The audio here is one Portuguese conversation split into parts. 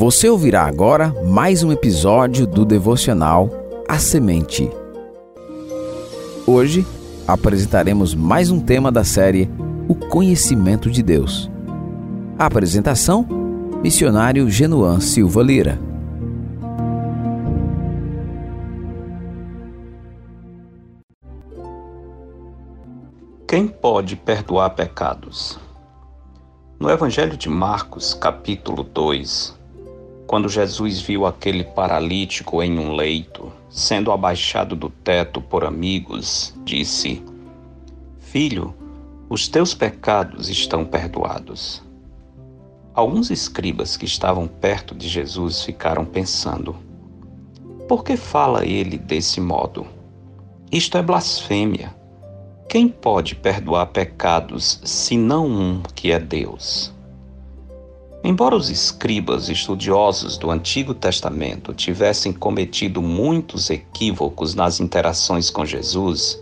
Você ouvirá agora mais um episódio do devocional A Semente. Hoje apresentaremos mais um tema da série O Conhecimento de Deus. A apresentação: Missionário Genuan Silva Lira. Quem pode perdoar pecados? No Evangelho de Marcos, capítulo 2, quando Jesus viu aquele paralítico em um leito, sendo abaixado do teto por amigos, disse: Filho, os teus pecados estão perdoados. Alguns escribas que estavam perto de Jesus ficaram pensando: Por que fala ele desse modo? Isto é blasfêmia. Quem pode perdoar pecados senão um que é Deus? Embora os escribas estudiosos do Antigo Testamento tivessem cometido muitos equívocos nas interações com Jesus,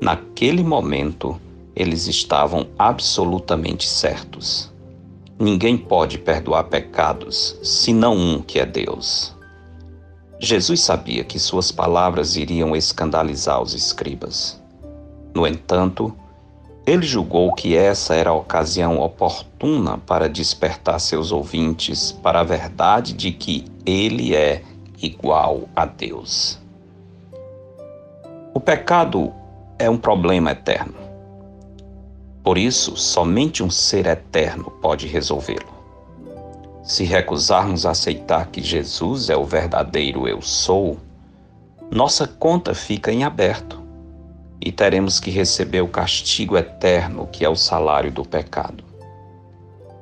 naquele momento eles estavam absolutamente certos. Ninguém pode perdoar pecados senão um que é Deus. Jesus sabia que suas palavras iriam escandalizar os escribas. No entanto, ele julgou que essa era a ocasião oportuna para despertar seus ouvintes para a verdade de que ele é igual a Deus. O pecado é um problema eterno. Por isso, somente um ser eterno pode resolvê-lo. Se recusarmos aceitar que Jesus é o verdadeiro Eu Sou, nossa conta fica em aberto e teremos que receber o castigo eterno que é o salário do pecado.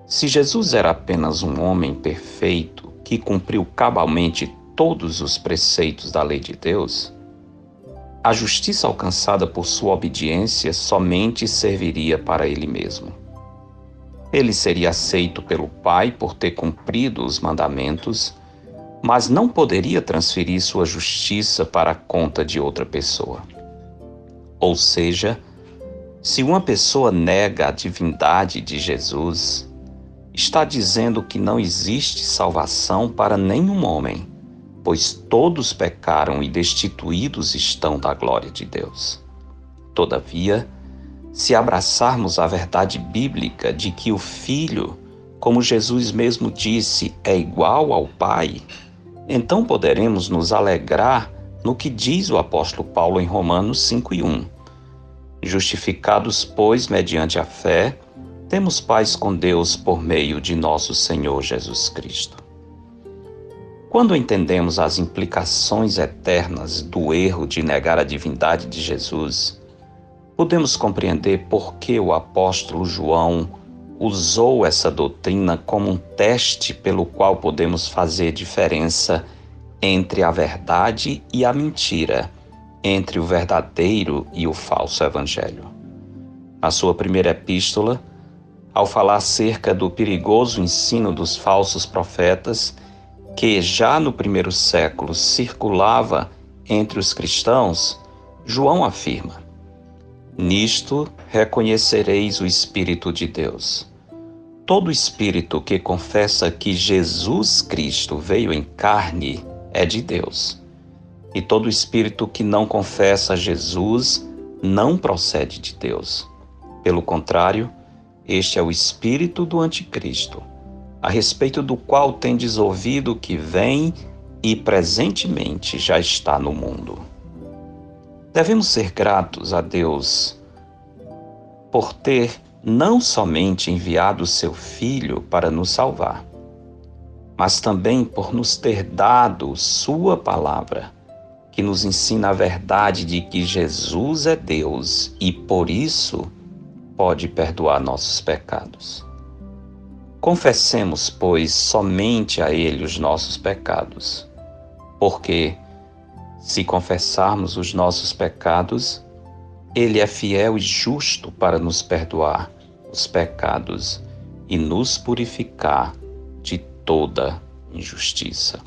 Se Jesus era apenas um homem perfeito que cumpriu cabalmente todos os preceitos da lei de Deus, a justiça alcançada por sua obediência somente serviria para ele mesmo. Ele seria aceito pelo Pai por ter cumprido os mandamentos, mas não poderia transferir sua justiça para a conta de outra pessoa. Ou seja, se uma pessoa nega a divindade de Jesus, está dizendo que não existe salvação para nenhum homem, pois todos pecaram e destituídos estão da glória de Deus. Todavia, se abraçarmos a verdade bíblica de que o Filho, como Jesus mesmo disse, é igual ao Pai, então poderemos nos alegrar no que diz o apóstolo Paulo em Romanos 5 e 1. Justificados, pois, mediante a fé, temos paz com Deus por meio de nosso Senhor Jesus Cristo. Quando entendemos as implicações eternas do erro de negar a divindade de Jesus, podemos compreender por que o apóstolo João usou essa doutrina como um teste pelo qual podemos fazer diferença entre a verdade e a mentira, entre o verdadeiro e o falso evangelho. Na sua primeira epístola, ao falar acerca do perigoso ensino dos falsos profetas, que já no primeiro século circulava entre os cristãos, João afirma: Nisto reconhecereis o Espírito de Deus. Todo espírito que confessa que Jesus Cristo veio em carne é de Deus. E todo espírito que não confessa Jesus não procede de Deus. Pelo contrário, este é o espírito do Anticristo, a respeito do qual tendes ouvido que vem e presentemente já está no mundo. Devemos ser gratos a Deus por ter não somente enviado seu Filho para nos salvar, mas também por nos ter dado Sua palavra, que nos ensina a verdade de que Jesus é Deus e por isso pode perdoar nossos pecados. Confessemos, pois, somente a Ele os nossos pecados, porque, se confessarmos os nossos pecados, ele é fiel e justo para nos perdoar os pecados e nos purificar toda injustiça.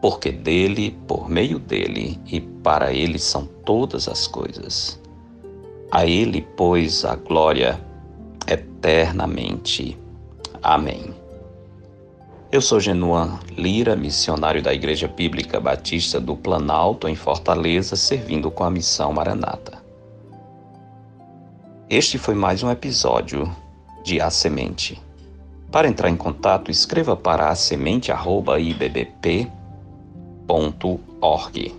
Porque dele, por meio dele e para ele são todas as coisas. A ele, pois, a glória eternamente. Amém. Eu sou Genuan Lira, missionário da Igreja Bíblica Batista do Planalto, em Fortaleza, servindo com a missão Maranata. Este foi mais um episódio de A Semente. Para entrar em contato, escreva para asemente.ibbp.org.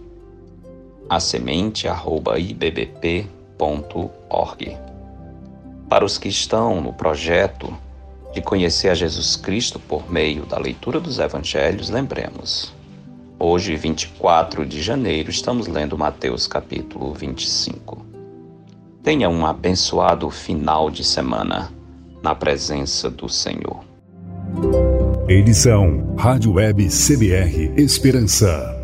asemente.ibbp.org. Para os que estão no projeto de conhecer a Jesus Cristo por meio da leitura dos evangelhos, lembremos. Hoje, 24 de janeiro, estamos lendo Mateus capítulo 25. Tenha um abençoado final de semana na presença do Senhor. Edição Rádio Web CBR Esperança.